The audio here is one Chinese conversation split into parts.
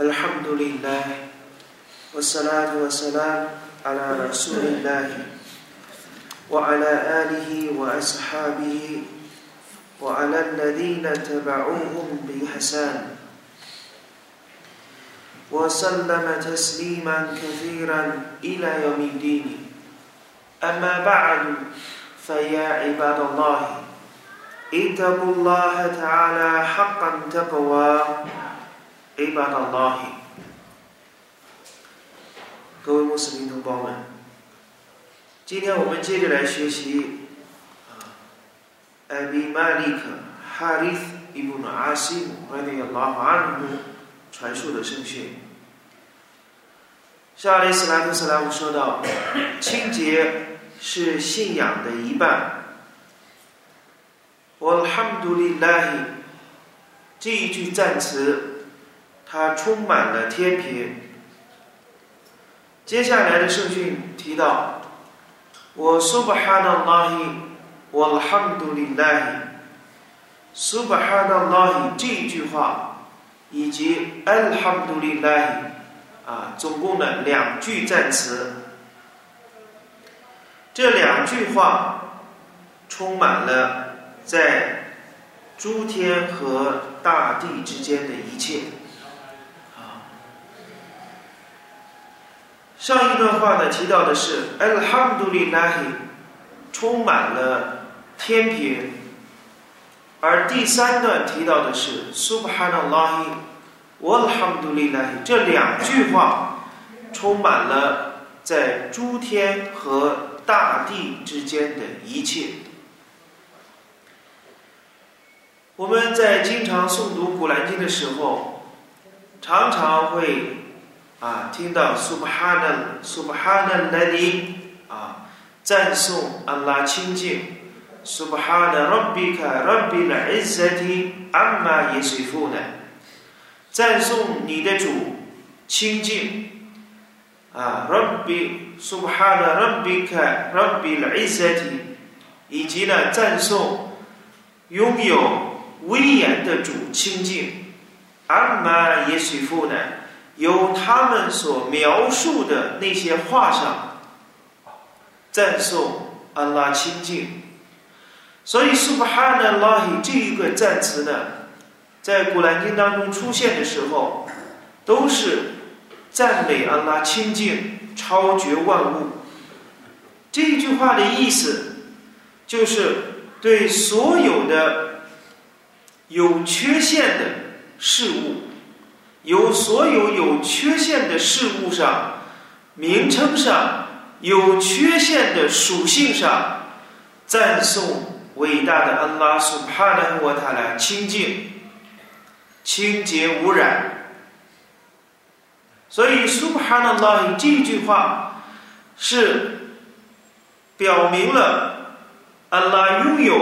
الحمد لله والصلاة والسلام على رسول الله وعلى آله وأصحابه وعلى الذين تبعوهم بإحسان. وسلم تسليما كثيرا إلى يوم الدين. أما بعد فيا عباد الله اتقوا الله تعالى حقا تقوى. عباد الله 各位穆斯林同胞们，今天我们接着来学习啊，Abi Malik Harith ibn Asim radiyallahu anhu 传述的圣训。沙利斯兰特斯拉姆说道：“清洁是信仰的一半。” Alhamdulillah，这一句赞词， 它充满了天平。接下来的圣训提到：“我 Subhanallah，我 Alhamdulillah，Subhanallah 这一句话，以及 Alhamdulillah 啊，总共的两句赞词。这两句话充满了在诸天和大地之间的一切。上一段话呢提到的是 Alhamdulillah，充满了天平，而第三段提到的是 Subhanallah，我 Alhamdulillah，这两句话充满了在诸天和大地之间的一切。我们在经常诵读古兰经的时候，常常会。啊，听到 Subhana Subhana Ladi 啊，赞颂安拉清净，Subhana Rabbika Rabbil Izzati Amma Yasifuna，赞颂你的主清净啊，Rabbi Subhana Rabbika Rabbil Izzati，以及呢赞颂拥有威严的主清净，Amma Yasifuna。由他们所描述的那些话上赞颂安拉清净，所以 Subhanallah 这一个赞词呢，在古兰经当中出现的时候，都是赞美安拉清净、超绝万物。这句话的意思，就是对所有的有缺陷的事物。由所有有缺陷的事物上、名称上、有缺陷的属性上，赞颂伟大的安拉苏帕纳沃塔拉清净、清洁无染。所以苏帕纳拉这句话是表明了安拉拥有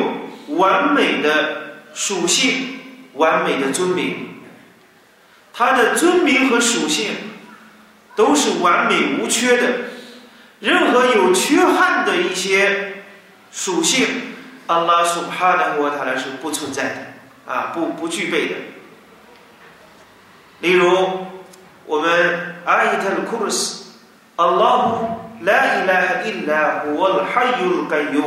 完美的属性、完美的尊名。它的尊名和属性都是完美无缺的，任何有缺憾的一些属性，阿拉苏哈的我他来是不存在的啊，不不具备的。例如，我们阿伊特的库鲁斯，阿拉布拉伊拉伊拉我还有该有，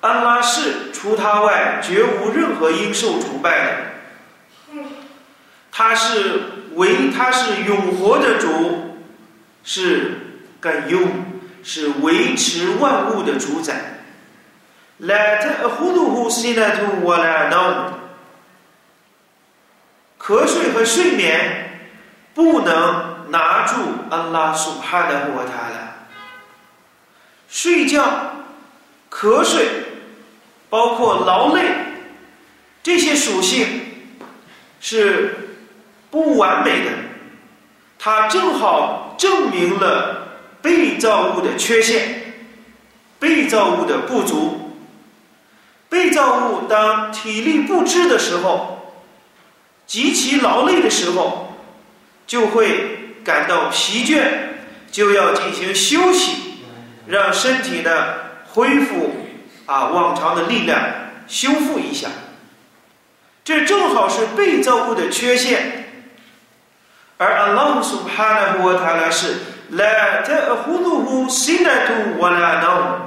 阿拉是除他外绝无任何应受崇拜的。它是维，它是永活的主，是该用，是维持万物的主宰。Let a hoodoo hoosini to what I know。瞌睡和睡眠不能拿住阿拉所怕的过它了。睡觉、瞌睡，包括劳累，这些属性是。不完美的，它正好证明了被造物的缺陷，被造物的不足。被造物当体力不支的时候，极其劳累的时候，就会感到疲倦，就要进行休息，让身体呢恢复啊往常的力量，修复一下。这正好是被造物的缺陷。而 ALONG SUBHANA HUWA TA LA 是 LET A HU NU HU SING A DO WA LA NO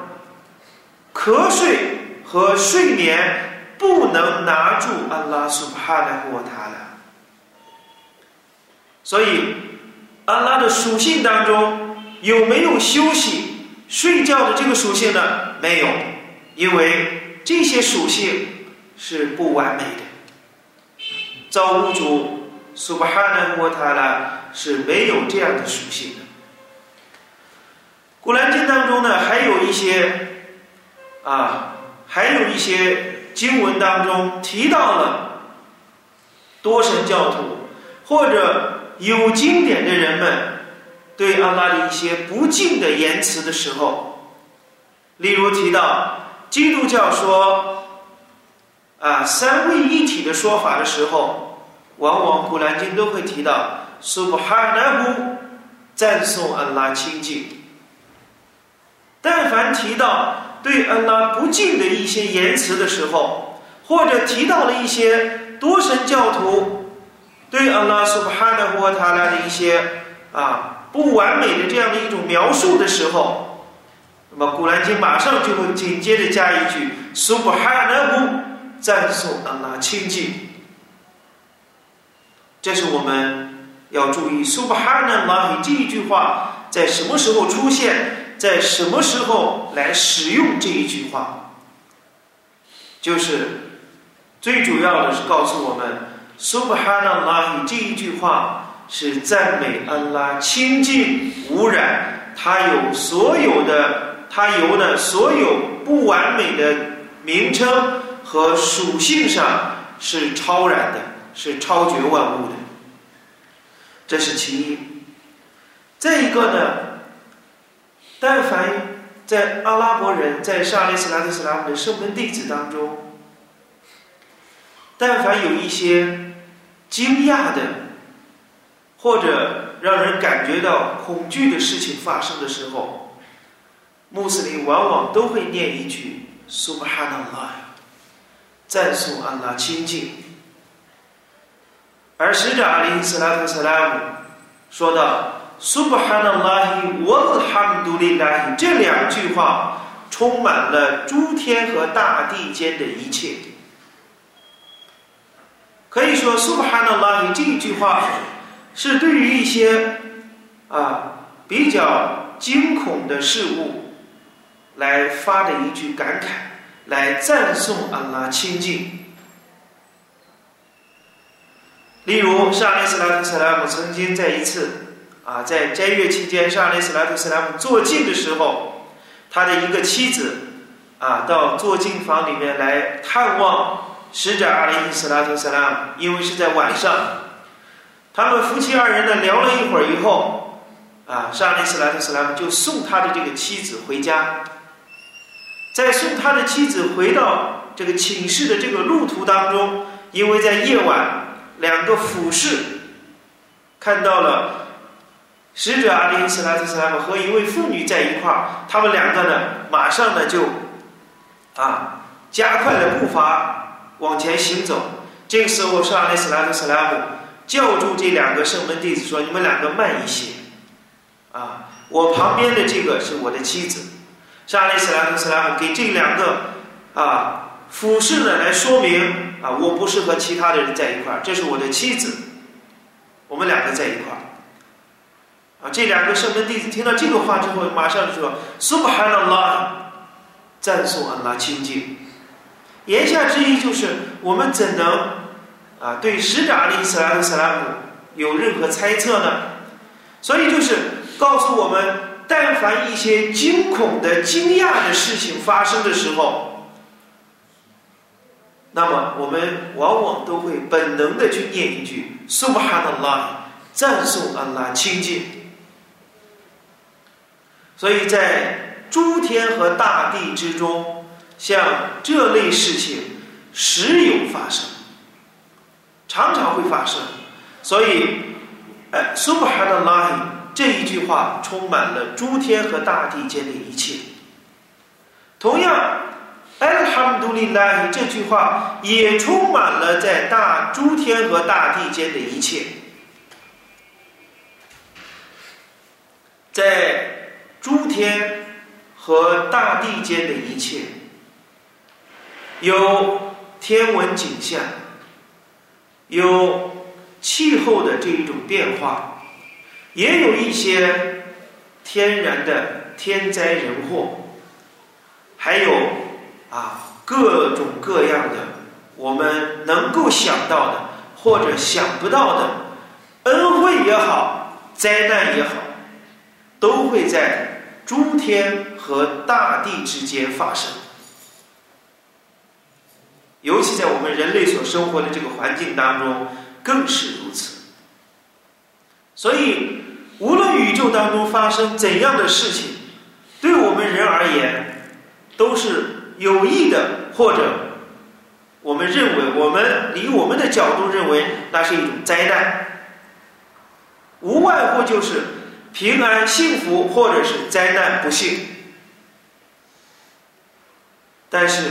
坐睡和睡眠不能拿住 ALONG SUBHANA HUWA TA LA 所以 ALONG 的属性当中，有没有休息、睡觉的这个属性呢？没有，因为这些属性是不完美的。造物主。苏巴哈纳沃塔拉是没有这样的属性的。古兰经当中呢，还有一些啊，还有一些经文当中提到了多神教徒或者有经典的人们对阿拉的一些不敬的言辞的时候，例如提到基督教说啊三位一体的说法的时候。往往古兰经都会提到“苏布哈纳呼”，赞颂安拉清净。但凡提到对安拉不敬的一些言辞的时候，或者提到了一些多神教徒对安拉苏布哈纳呼他拉的一些啊不完美的这样的一种描述的时候，那么古兰经马上就会紧接着加一句“苏布哈纳呼”，赞颂安拉清净。这是我们要注意 “Subhanallah” 这一句话在什么时候出现，在什么时候来使用这一句话，就是最主要的是告诉我们 “Subhanallah” 这一句话是赞美安拉清净无染，他有所有的，他有的所有不完美的名称和属性上是超然的。是超绝万物的，这是其一。再一个呢，但凡在阿拉伯人在沙利斯拉特斯拉姆的圣门弟子当中，但凡有一些惊讶的或者让人感觉到恐惧的事情发生的时候，穆斯林往往都会念一句“苏巴哈纳拉”，赞颂安拉清净。而使者阿里斯拉特斯拉姆说到 “Subhanallah walhamdulillah” 这两句话，充满了诸天和大地间的一切。可以说，“Subhanallah” 这一句话是对于一些啊比较惊恐的事物来发的一句感慨，来赞颂安拉清净。例如，沙利斯拉特·斯拉姆曾经在一次啊，在斋月期间，沙利斯拉特·斯拉姆坐静的时候，他的一个妻子啊，到坐静房里面来探望使者阿里斯拉特·斯拉姆，因为是在晚上，他们夫妻二人呢聊了一会儿以后，啊，沙利斯拉特·斯拉姆就送他的这个妻子回家，在送他的妻子回到这个寝室的这个路途当中，因为在夜晚。两个俯视，看到了使者阿里斯拉特斯拉姆和一位妇女在一块儿，他们两个呢，马上呢就啊加快了步伐往前行走。这个时候，是阿里斯拉特斯拉姆叫住这两个圣门弟子说：“你们两个慢一些，啊，我旁边的这个是我的妻子。”沙里斯拉特斯拉姆给这两个啊俯视呢来说明。啊，我不是和其他的人在一块儿，这是我的妻子，我们两个在一块儿。啊，这两个圣门弟子听到这个话之后，马上就说：“Subhanallah，赞颂安拉清净。”言下之意就是，我们怎能啊对使者阿里·斯拉姆·斯拉姆有任何猜测呢？所以就是告诉我们，但凡一些惊恐的、惊讶的事情发生的时候。那么我们往往都会本能的去念一句 “Subhanallah”，赞颂安拉清净。所以在诸天和大地之中，像这类事情时有发生，常常会发生。所以，哎，“Subhanallah” 这一句话充满了诸天和大地间的一切。同样。Alhamdulillah，这句话也充满了在大诸天和大地间的一切。在诸天和大地间的一切，有天文景象，有气候的这一种变化，也有一些天然的天灾人祸，还有。啊各种各样的我们能够想到的或者想不到的恩惠也好，灾难也好。都会在诸天和大地之间发生，尤其在我们人类所生活的这个环境当中，更是如此。所以，无论宇宙当中发生怎样的事情，对我们人而言，都是有益的，或者我们认为，我们以我们的角度认为，那是一种灾难，无外乎就是。平安幸福，或者是灾难不幸，但是，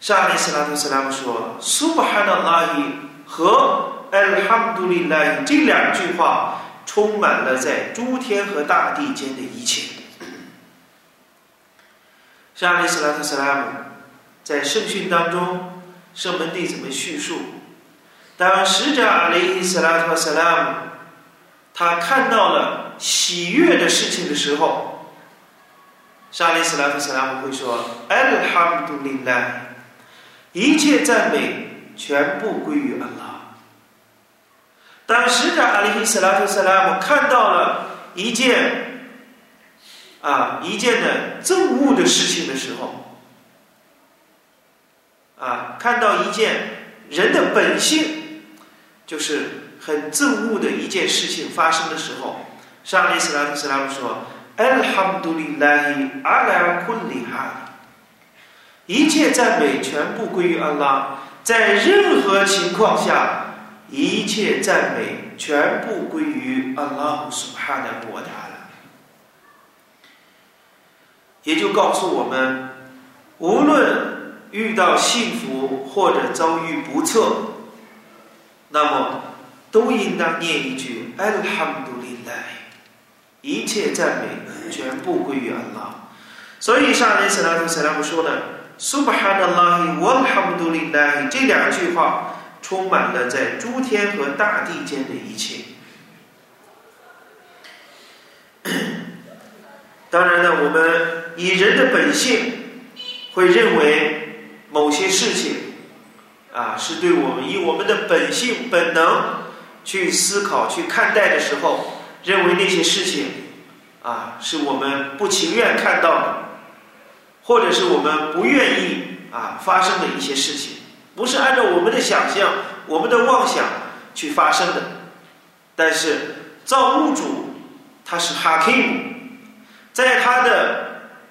沙利斯拉特斯拉姆说苏巴哈的拉伊和艾尔哈姆杜里拉伊这两句话，充满了在诸天和大地间的一切。沙利斯拉特斯拉姆在圣训当中，圣门弟子们叙述，当使者阿里斯拉特斯拉姆。他看到了喜悦的事情的时候，沙利斯拉特斯拉姆会说：“Al hamdulillah，一切赞美全部归于安拉。”当使者阿里·斯拉特斯拉姆看到了一件啊一件的憎恶的事情的时候，啊，看到一件人的本性就是。很憎恶的一件事情发生的时候，上利斯拉特斯拉姆说：“Alhamdulillah ala kulli hal，一切赞美全部归于安拉，在任何情况下，一切赞美全部归于安拉苏哈的国达了。”也就告诉我们，无论遇到幸福或者遭遇不测，那么。都应当念一句 Alhamdulillah，一切赞美全部归于安拉。所以上联斯拉图斯拉姆说的 Subhanallah walhamdulillah 这两句话，充满了在诸天和大地间的一切。当然呢，我们以人的本性会认为某些事情啊，是对我们以我们的本性本能。去思考、去看待的时候，认为那些事情啊是我们不情愿看到的，或者是我们不愿意啊发生的一些事情，不是按照我们的想象、我们的妄想去发生的。但是造物主他是哈 kim，在他的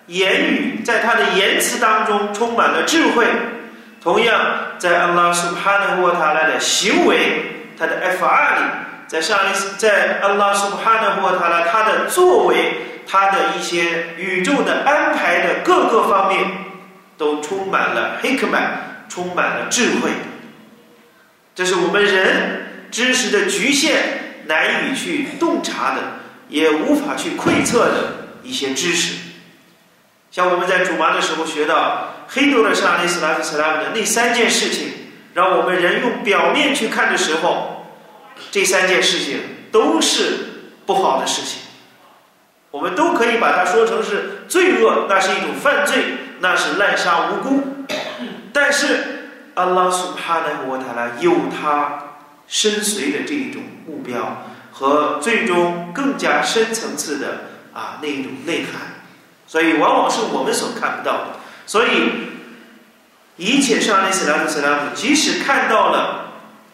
言语、在他的言辞当中充满了智慧，同样在安拉苏哈纳沃塔拉的行为。他的 F 二里，在上一次，在安拉苏哈纳沃塔拉他的作为，他的一些宇宙的安排的各个方面，都充满了黑克曼，充满了智慧。这是我们人知识的局限，难以去洞察的，也无法去窥测的一些知识。像我们在主麻的时候学到黑多的上利斯拉夫斯拉姆的那三件事情。让我们人用表面去看的时候，这三件事情都是不好的事情。我们都可以把它说成是罪恶，那是一种犯罪，那是滥杀无辜。但是，阿拉苏哈纳沃塔拉有他深邃的这一种目标和最终更加深层次的啊那一种内涵，所以往往是我们所看不到的。所以。一切上利斯拉夫斯拉姆，即使看到了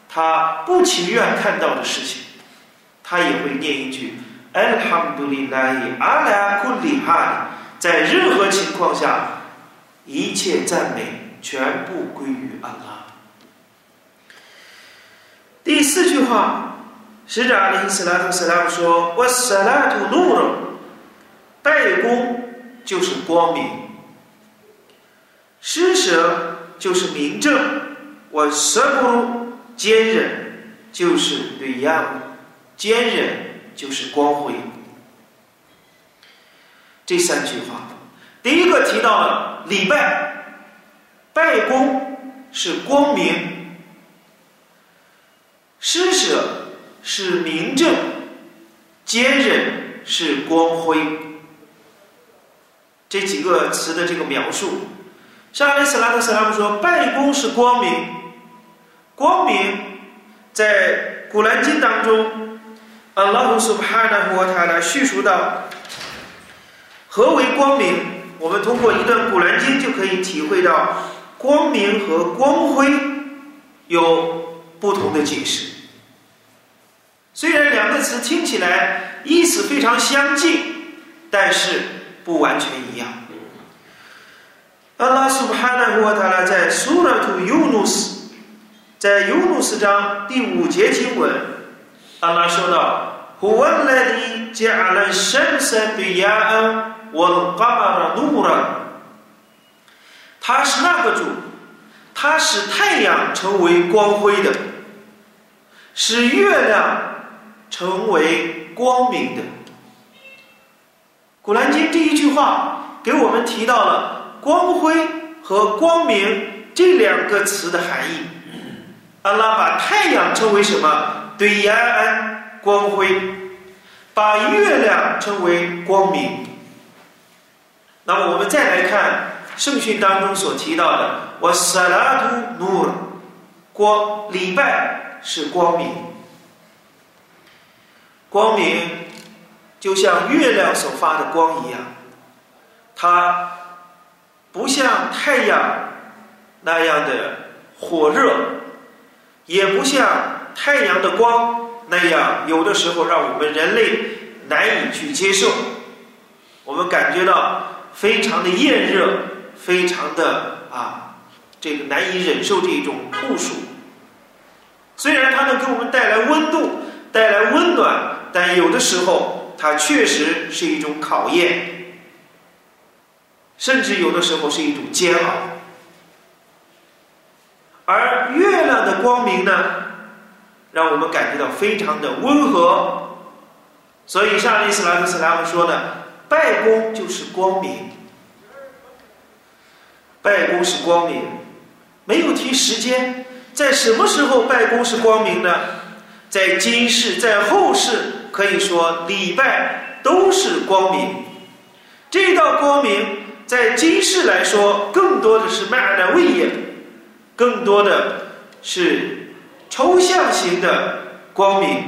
他不情愿看到的事情，他也会念一句 “Alhamdulillah ala kulli hal”。在任何情况下，一切赞美全部归于安拉。第四句话，使者阿里斯拉夫斯拉姆说：“wa salatu nur”，拜功就是光明。施舍就是明正，我舍不坚忍就是对样，坚忍就是光辉。这三句话。第一个提到了礼拜，拜功是光明，施舍是明正，坚忍是光辉。这几个词的这个描述，沙利斯拉特斯拉姆说，拜功是光明，光明在古兰经当中，阿拉胡苏巴哈纳和他来叙述到何为光明。我们通过一段《古兰经》就可以体会到光明和光辉有不同的解释。虽然两个词听起来意思非常相近，但是不完全一样。阿拉苏布哈纳胡塔拉在苏拉图尤努斯，在尤努斯章第五节经文，阿拉说道：“胡万莱迪加了神圣的亚恩。”我爸爸的怒了，他是那个主，他使太阳成为光辉的，使月亮成为光明的。古兰经第一句话给我们提到了光辉和光明这两个词的含义。阿拉把太阳称为什么？对延安光辉，把月亮称为光明。那么我们再来看圣训当中所提到的“我萨拉图努尔”，光礼拜是光明，光明就像月亮所发的光一样，它不像太阳那样的火热，也不像太阳的光那样，有的时候让我们人类难以去接受，我们感觉到。非常的炎热，非常的啊，这个难以忍受这种酷暑。虽然它能给我们带来温度，带来温暖，但有的时候它确实是一种考验，甚至有的时候是一种煎熬。而月亮的光明呢，让我们感觉到非常的温和。所以，上伊斯兰斯拉姆说的。拜功就是光明，拜功是光明，没有提时间，在什么时候拜功是光明呢？在今世，在后世，可以说礼拜都是光明。这道光明在今世来说，更多的是麦的威严，更多的是抽象型的光明。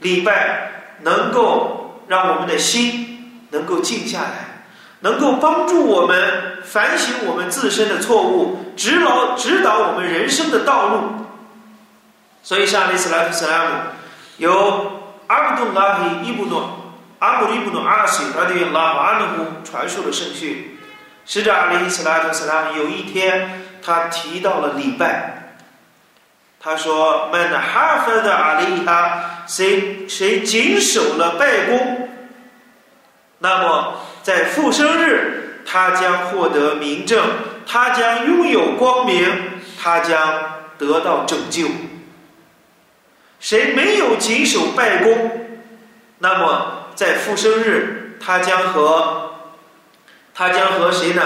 礼拜能够让我们的心。能够静下来，能够帮助我们反省我们自身的错误，指导指导我们人生的道路。所以，沙利斯拉夫斯拉姆由阿卜杜拉希伊布诺阿卜伊布诺阿西拉迪拉瓦阿努传授的圣训。使者阿里斯拉特斯拉有一天，他提到了礼拜，他说：“曼哈弗的阿里哈，谁谁谨守了拜功。”那么，在复生日，他将获得明证，他将拥有光明，他将得到拯救。谁没有谨守拜功，那么在复生日，他将和他将和谁呢？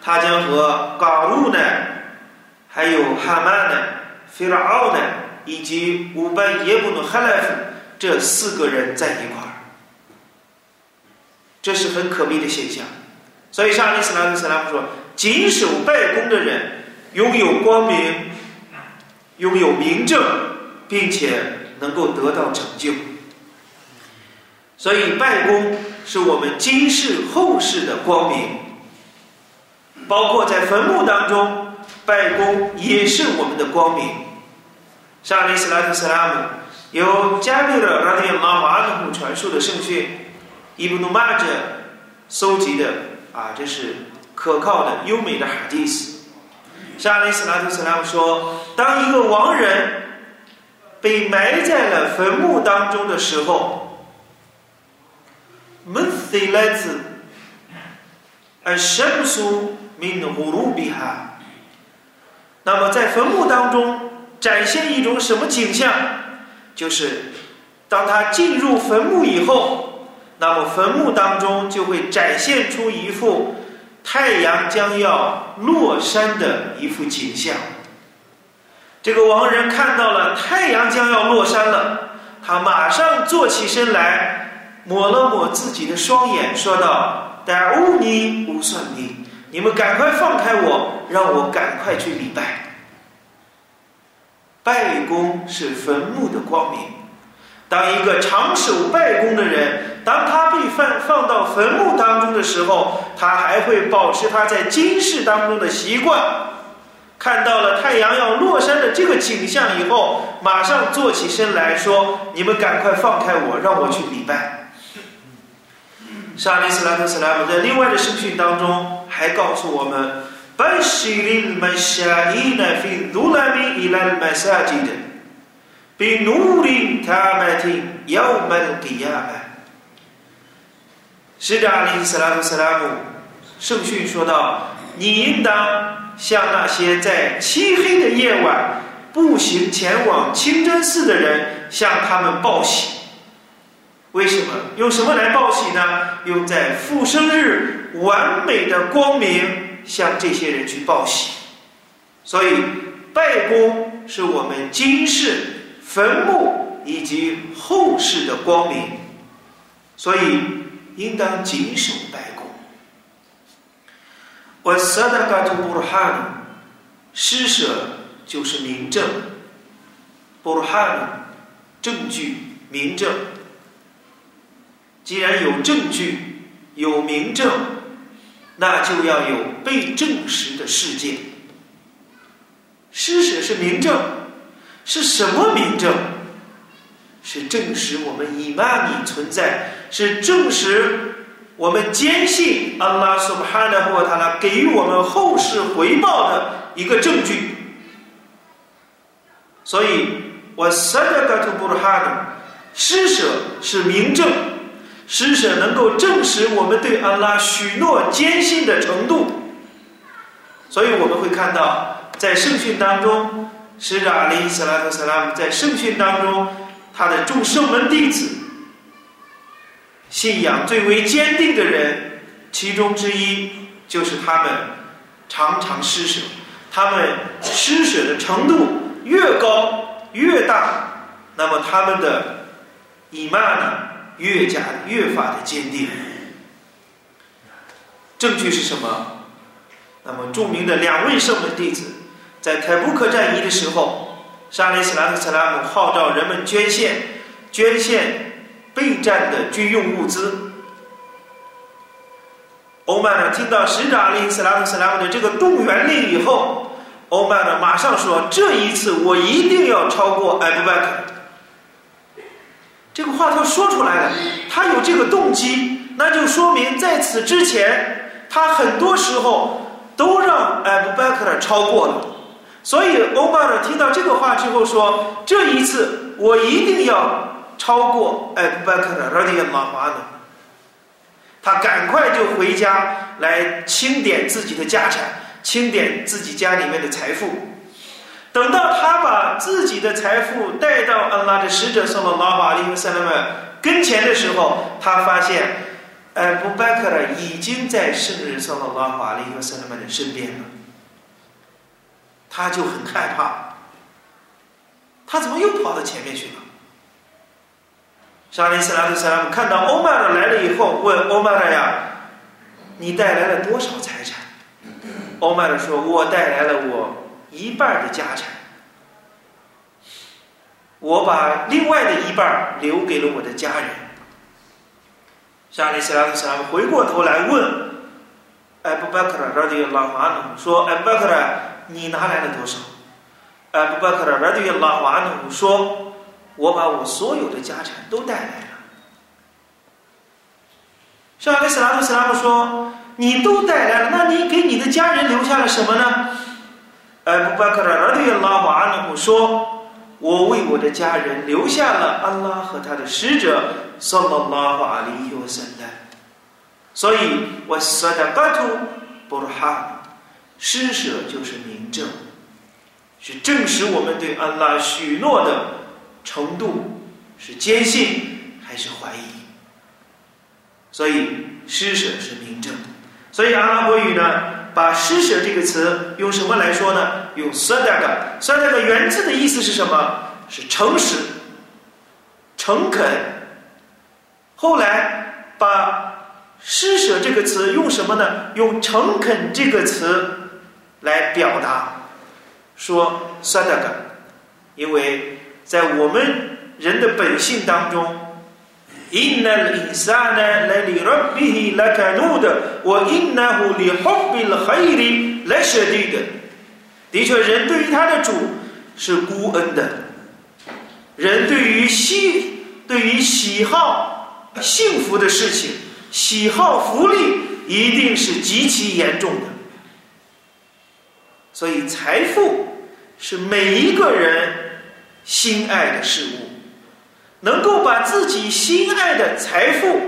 他将和嘎路呢，还有哈曼呢，菲拉奥呢，以及五百耶布努哈莱夫这四个人在一块儿。这是很可悲的现象，所以沙利斯拉克斯拉姆说：“谨守拜功的人拥有光明，拥有明正，并且能够得到拯救。所以拜功是我们今世后世的光明，包括在坟墓当中拜功也是我们的光明。”沙利斯拉图斯拉姆由加缪的拉迪拉瓦阿努传述的圣训。伊布努玛者搜集的啊，这是可靠的、优美的哈迪斯。沙利斯拉图斯拉姆说：“当一个亡人被埋在了坟墓当中的时候，门塞来自而神苏明乌鲁比哈。那么在坟墓当中展现一种什么景象？就是当他进入坟墓以后。”那么坟墓当中就会展现出一幅太阳将要落山的一幅景象。这个亡人看到了太阳将要落山了，他马上坐起身来，抹了抹自己的双眼，说道：“但乌尼乌算尼，你们赶快放开我，让我赶快去礼拜。拜功是坟墓的光明。当一个长守拜功的人，当他被放放到坟墓当中的时候，他还会保持他在今世当中的习惯。”看到了太阳要落山的这个景象以后，马上坐起身来说：“你们赶快放开我，让我去礼拜。”沙利斯拉特斯拉姆在另外的圣训当中还告诉我们：“本希林麦夏伊奈菲杜拉米伊兰麦萨吉的，比努林塔麦提要曼迪亚麦。”使者阿里斯拉特斯拉姆圣训说道：“你应当。”向那些在漆黑的夜晚步行前往清真寺的人，向他们报喜。为什么？用什么来报喜呢？用在复生日完美的光明向这些人去报喜。所以，拜功是我们今世坟墓以及后世的光明，所以应当谨守拜功。我萨达嘎图布鲁哈努，施舍就是明证。布鲁哈努，证据明证。既然有证据，有明证，那就要有被证实的事件。施舍是明证，是什么明证？是证实我们以玛尼存在，是证实。我们坚信安拉苏巴哈纳或他呢给予我们后世回报的一个证据，所以我萨达嘎图布鲁哈努施舍是明证，施舍能够证实我们对安拉许诺坚信的程度，所以我们会看到在圣训当中，使者阿里·斯拉特·萨拉姆在圣训当中，他的众圣门弟子。信仰最为坚定的人，其中之一就是他们常常施舍。他们施舍的程度越高越大，那么他们的伊曼呢越加越发的坚定。证据是什么？那么著名的两位圣门弟子在泰布克战役的时候，沙利斯拉特·萨拉姆号召人们捐献，捐献。备战的军用物资，欧曼呢听到使者阿里·斯拉姆·斯拉姆的这个动员令以后，欧曼呢马上说：“这一次我一定要超过艾布拜克。”这个话他说出来了，他有这个动机，那就说明在此之前，他很多时候都让艾布拜克超过了。所以欧曼呢听到这个话之后说：“这一次我一定要。”超过艾布拜克的拉迪亚马华呢？他赶快就回家来清点自己的家产，清点自己家里面的财富。等到他把自己的财富带到安拉的使者送到拉法利和塞勒曼跟前的时候，他发现艾布拜克尔已经在圣人送到拉法利和塞勒曼的身边了。他就很害怕，他怎么又跑到前面去了？沙利斯拉特·萨拉姆看到欧麦尔来了以后，问欧麦尔呀：“你带来了多少财产？”欧麦尔说：“我带来了我一半的家产，我把另外的一半留给了我的家人。”沙利斯拉特·萨拉姆回过头来问艾布巴克尔·拉迪拉瓦努说：“艾布巴克尔，你拿来了多少？”艾布巴克尔·拉迪拉瓦努说。我把我所有的家产都带来了。上阿里斯拉图斯拉姆说：“你都带来了，那你给你的家人留下了什么呢？”艾布巴克尔拉迪拉瓦阿努说：“我为我的家人留下了安拉和他的使者，萨拉拉瓦里尤森的。所以，我萨达巴图布鲁哈，施舍就是明证，是证实我们对安拉许诺的。”程度是坚信还是怀疑？所以施舍是明证。所以阿拉伯语呢，把施舍这个词用什么来说呢？用 sadaka。sadaka 原字的意思是什么？是诚实、诚恳。后来把施舍这个词用什么呢？用诚恳这个词来表达，说 sadaka，因为在我们人的本性当中。إن الإنسان للربه لكنود وإنه لحب الخير لشديد 的确，人对于他的主是孤恩的，人对于喜对于喜好幸福的事情，喜好福利，一定是极其严重的。所以，财富是每一个人 心爱的事物。能够把自己心爱的财富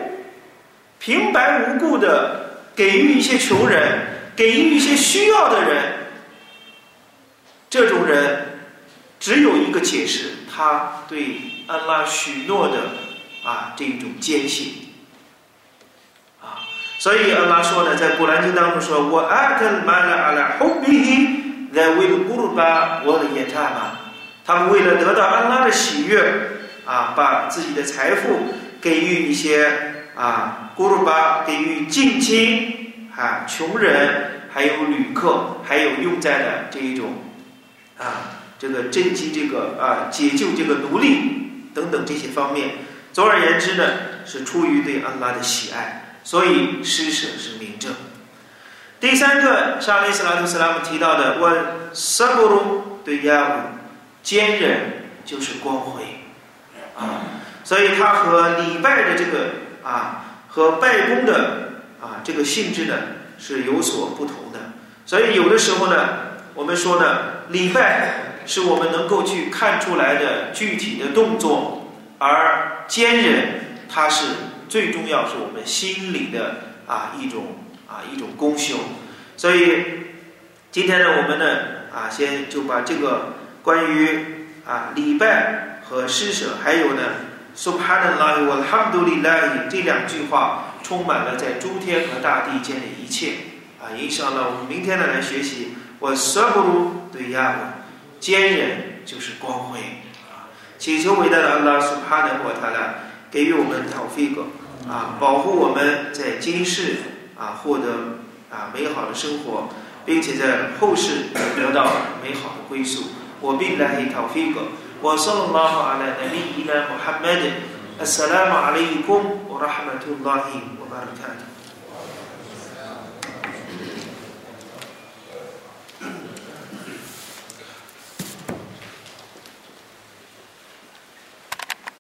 平白无故的给予一些穷人，给予一些需要的人，这种人只有一个解释：他对安拉许诺的啊这种坚信啊。所以安拉说呢，在古兰经当中说：“我阿特玛拉阿拉呼比希在为了古鲁巴我的耶塔玛，他们为了得到安拉的喜悦。”啊，把自己的财富给予一些啊，古鲁巴给予近亲啊，穷人，还有旅客，还有用在的这一种啊，这个赈济这个啊，解救这个奴隶等等这些方面。总而言之呢，是出于对安拉的喜爱，所以施舍是明证。第三个，沙利斯拉图斯拉姆提到的，问萨布鲁对亚乌，坚忍就是光辉。啊，所以它和礼拜的这个啊，和拜功的啊这个性质呢是有所不同的。所以有的时候呢，我们说呢，礼拜是我们能够去看出来的具体的动作，而坚忍它是最重要，是我们心里的啊一种啊一种功修。所以今天呢，我们呢啊先就把这个关于啊礼拜。和施舍，还有呢，Subhanallah wa Hamdulillah 这两句话，充满了在诸天和大地间的一切啊！影响了我们明天呢来学习。我 Sabru 对呀，坚忍就是光辉啊！请求伟大的 Allah Subhanahu wa Taala 给予我们 t a f i q 啊，保护我们在今世啊获得啊美好的生活，并且在后世得到美好的归宿。وبالله توفيق. وصلى الله على نبينا محمد. السلام عليكم ورحمة الله وبركاته.